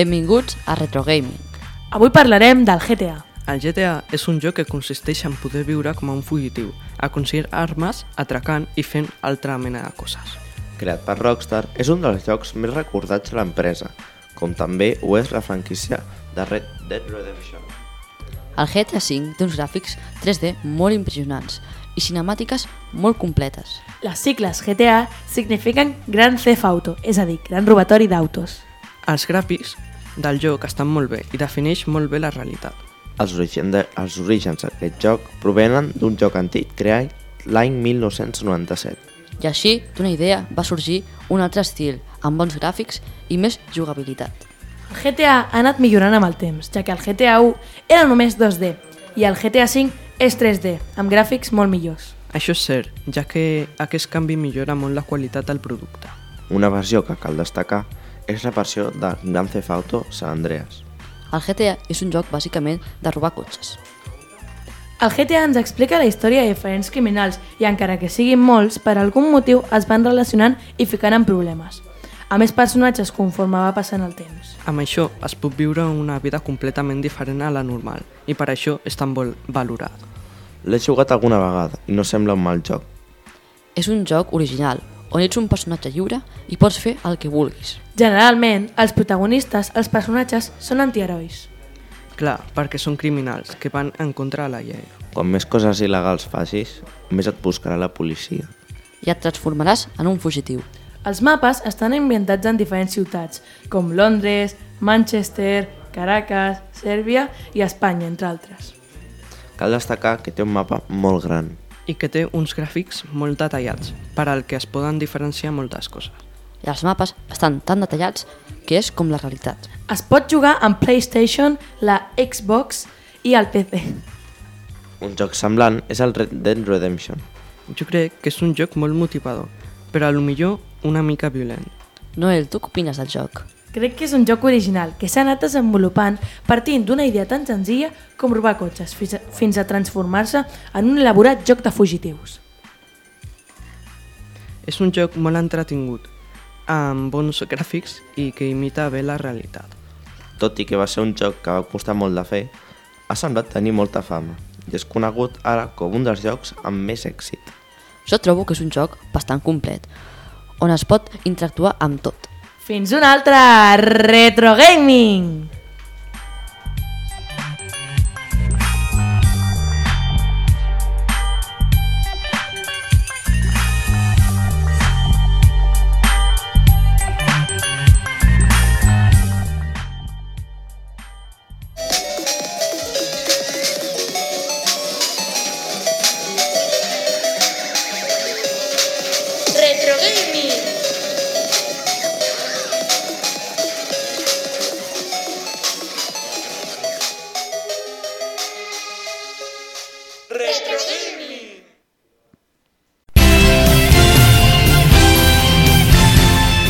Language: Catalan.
Benvinguts a Retro Gaming. Avui parlarem del GTA. El GTA és un joc que consisteix en poder viure com a un fugitiu, aconseguir armes, atracant i fent altra mena de coses. creat per Rockstar, és un dels jocs més recordats de l'empresa, com també ho és la franquícia de Red Dead Redemption. El GTA V té uns gràfics 3D molt impressionants i cinemàtiques molt completes. Les sigles GTA signifiquen Gran Theft Auto, és a dir, gran robatori d'autos. Els gràfics del joc estan molt bé i defineix molt bé la realitat. Els, origen de, els orígens d'aquest joc provenen d'un joc antic creat l'any 1997. I així, d'una idea, va sorgir un altre estil, amb bons gràfics i més jugabilitat. El GTA ha anat millorant amb el temps, ja que el GTA 1 era només 2D i el GTA 5 és 3D, amb gràfics molt millors. Això és cert, ja que aquest canvi millora molt la qualitat del producte. Una versió que cal destacar és la versió de Grand Theft Auto San Andreas. El GTA és un joc bàsicament de robar cotxes. El GTA ens explica la història de diferents criminals i encara que siguin molts, per algun motiu es van relacionant i ficant en problemes. A més personatges conforme va passant el temps. Amb això es pot viure una vida completament diferent a la normal i per això és tan vol valorat. L'he jugat alguna vegada i no sembla un mal joc. És un joc original, on ets un personatge lliure i pots fer el que vulguis. Generalment, els protagonistes, els personatges, són antiherois. Clar, perquè són criminals que van en contra de la llei. Com més coses il·legals facis, més et buscarà la policia. I et transformaràs en un fugitiu. Els mapes estan ambientats en diferents ciutats, com Londres, Manchester, Caracas, Sèrbia i Espanya, entre altres. Cal destacar que té un mapa molt gran. I que té uns gràfics molt detallats, per al que es poden diferenciar moltes coses. I els mapes estan tan detallats que és com la realitat. Es pot jugar amb PlayStation, la Xbox i el PC. Un joc semblant és el Red Dead Redemption. Jo crec que és un joc molt motivador, però a lo millor una mica violent. Noel, tu què opines del joc? Crec que és un joc original que s'ha anat desenvolupant partint d'una idea tan senzilla com robar cotxes fins a, fins a transformar-se en un elaborat joc de fugitius. És un joc molt entretingut, amb bons gràfics i que imita bé la realitat. Tot i que va ser un joc que va costar molt de fer, ha semblat tenir molta fama i és conegut ara com un dels jocs amb més èxit. Jo trobo que és un joc bastant complet, on es pot interactuar amb tot. Fins un altre Retro Gaming!